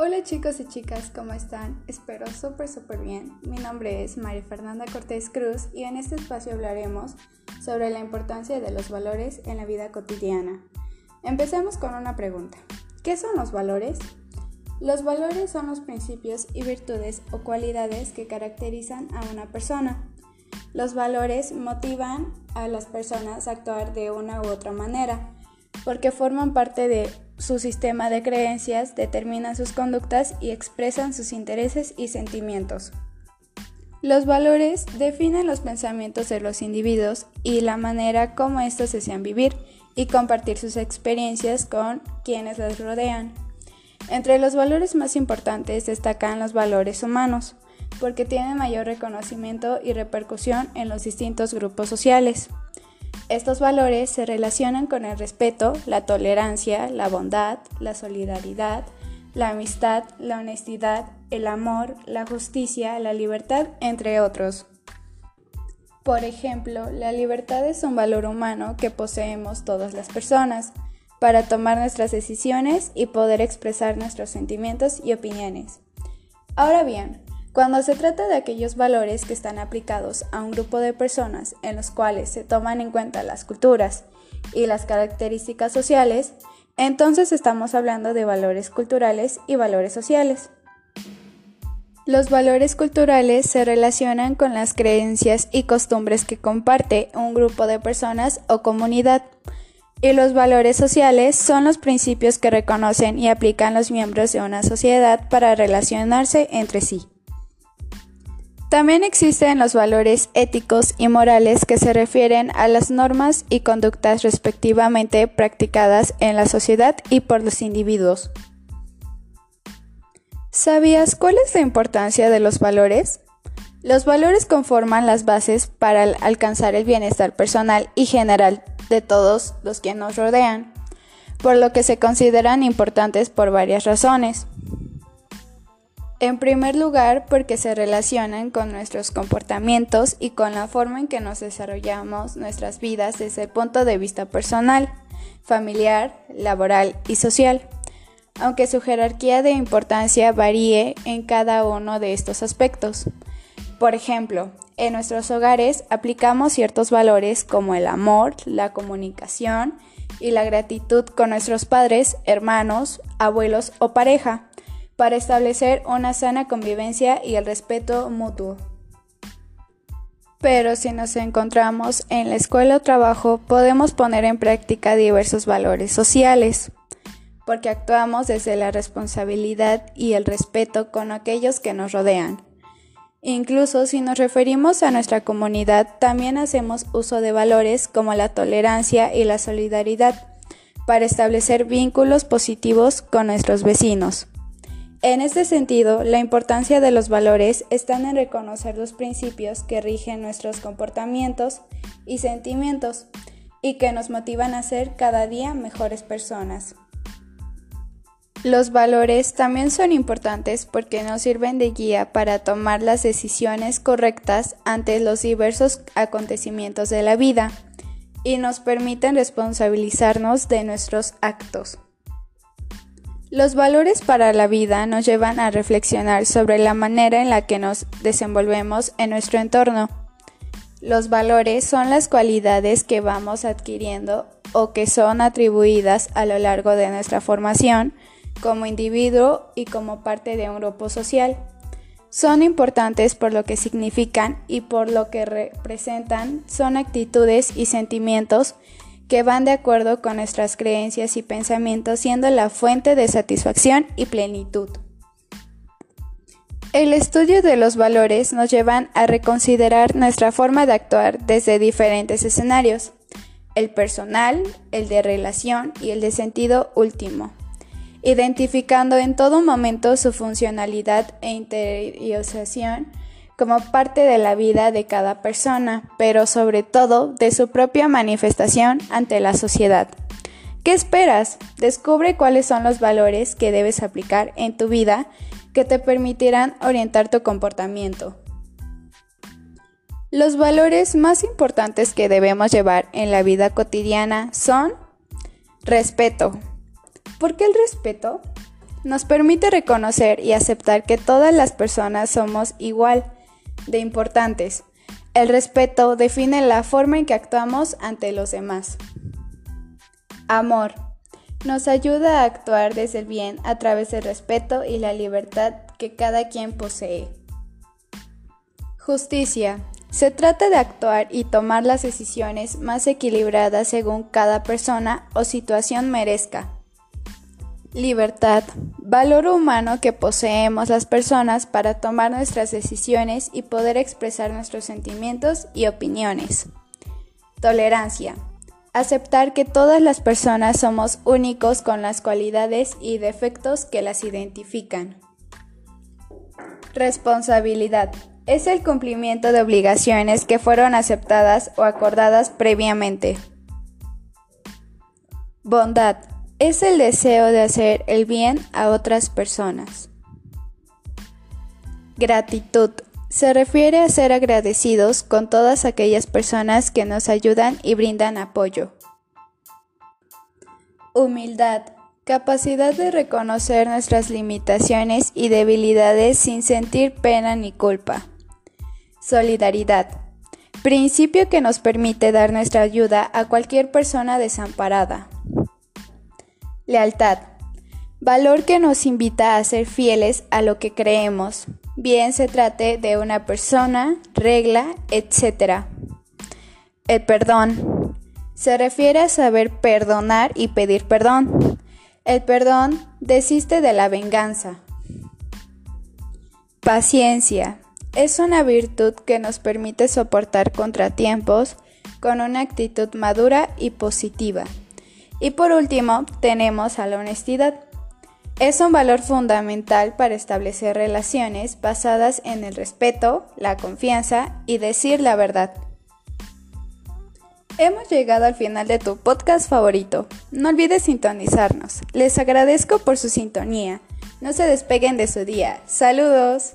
Hola chicos y chicas, ¿cómo están? Espero súper súper bien. Mi nombre es María Fernanda Cortés Cruz y en este espacio hablaremos sobre la importancia de los valores en la vida cotidiana. Empecemos con una pregunta. ¿Qué son los valores? Los valores son los principios y virtudes o cualidades que caracterizan a una persona. Los valores motivan a las personas a actuar de una u otra manera porque forman parte de su sistema de creencias, determinan sus conductas y expresan sus intereses y sentimientos. Los valores definen los pensamientos de los individuos y la manera como estos desean vivir y compartir sus experiencias con quienes los rodean. Entre los valores más importantes destacan los valores humanos, porque tienen mayor reconocimiento y repercusión en los distintos grupos sociales. Estos valores se relacionan con el respeto, la tolerancia, la bondad, la solidaridad, la amistad, la honestidad, el amor, la justicia, la libertad, entre otros. Por ejemplo, la libertad es un valor humano que poseemos todas las personas para tomar nuestras decisiones y poder expresar nuestros sentimientos y opiniones. Ahora bien, cuando se trata de aquellos valores que están aplicados a un grupo de personas en los cuales se toman en cuenta las culturas y las características sociales, entonces estamos hablando de valores culturales y valores sociales. Los valores culturales se relacionan con las creencias y costumbres que comparte un grupo de personas o comunidad. Y los valores sociales son los principios que reconocen y aplican los miembros de una sociedad para relacionarse entre sí. También existen los valores éticos y morales que se refieren a las normas y conductas respectivamente practicadas en la sociedad y por los individuos. ¿Sabías cuál es la importancia de los valores? Los valores conforman las bases para alcanzar el bienestar personal y general de todos los que nos rodean, por lo que se consideran importantes por varias razones. En primer lugar, porque se relacionan con nuestros comportamientos y con la forma en que nos desarrollamos nuestras vidas desde el punto de vista personal, familiar, laboral y social, aunque su jerarquía de importancia varíe en cada uno de estos aspectos. Por ejemplo, en nuestros hogares aplicamos ciertos valores como el amor, la comunicación y la gratitud con nuestros padres, hermanos, abuelos o pareja para establecer una sana convivencia y el respeto mutuo. Pero si nos encontramos en la escuela o trabajo, podemos poner en práctica diversos valores sociales, porque actuamos desde la responsabilidad y el respeto con aquellos que nos rodean. Incluso si nos referimos a nuestra comunidad, también hacemos uso de valores como la tolerancia y la solidaridad para establecer vínculos positivos con nuestros vecinos. En este sentido, la importancia de los valores está en reconocer los principios que rigen nuestros comportamientos y sentimientos y que nos motivan a ser cada día mejores personas. Los valores también son importantes porque nos sirven de guía para tomar las decisiones correctas ante los diversos acontecimientos de la vida y nos permiten responsabilizarnos de nuestros actos. Los valores para la vida nos llevan a reflexionar sobre la manera en la que nos desenvolvemos en nuestro entorno. Los valores son las cualidades que vamos adquiriendo o que son atribuidas a lo largo de nuestra formación como individuo y como parte de un grupo social. Son importantes por lo que significan y por lo que representan, son actitudes y sentimientos que van de acuerdo con nuestras creencias y pensamientos, siendo la fuente de satisfacción y plenitud. El estudio de los valores nos llevan a reconsiderar nuestra forma de actuar desde diferentes escenarios, el personal, el de relación y el de sentido último, identificando en todo momento su funcionalidad e interiorización como parte de la vida de cada persona, pero sobre todo de su propia manifestación ante la sociedad. ¿Qué esperas? Descubre cuáles son los valores que debes aplicar en tu vida que te permitirán orientar tu comportamiento. Los valores más importantes que debemos llevar en la vida cotidiana son respeto. ¿Por qué el respeto? nos permite reconocer y aceptar que todas las personas somos igual de importantes. El respeto define la forma en que actuamos ante los demás. Amor. Nos ayuda a actuar desde el bien a través del respeto y la libertad que cada quien posee. Justicia. Se trata de actuar y tomar las decisiones más equilibradas según cada persona o situación merezca. Libertad. Valor humano que poseemos las personas para tomar nuestras decisiones y poder expresar nuestros sentimientos y opiniones. Tolerancia. Aceptar que todas las personas somos únicos con las cualidades y defectos que las identifican. Responsabilidad. Es el cumplimiento de obligaciones que fueron aceptadas o acordadas previamente. Bondad es el deseo de hacer el bien a otras personas. Gratitud se refiere a ser agradecidos con todas aquellas personas que nos ayudan y brindan apoyo. Humildad, capacidad de reconocer nuestras limitaciones y debilidades sin sentir pena ni culpa. Solidaridad, principio que nos permite dar nuestra ayuda a cualquier persona desamparada. Lealtad. Valor que nos invita a ser fieles a lo que creemos, bien se trate de una persona, regla, etc. El perdón. Se refiere a saber perdonar y pedir perdón. El perdón desiste de la venganza. Paciencia. Es una virtud que nos permite soportar contratiempos con una actitud madura y positiva. Y por último, tenemos a la honestidad. Es un valor fundamental para establecer relaciones basadas en el respeto, la confianza y decir la verdad. Hemos llegado al final de tu podcast favorito. No olvides sintonizarnos. Les agradezco por su sintonía. No se despeguen de su día. Saludos.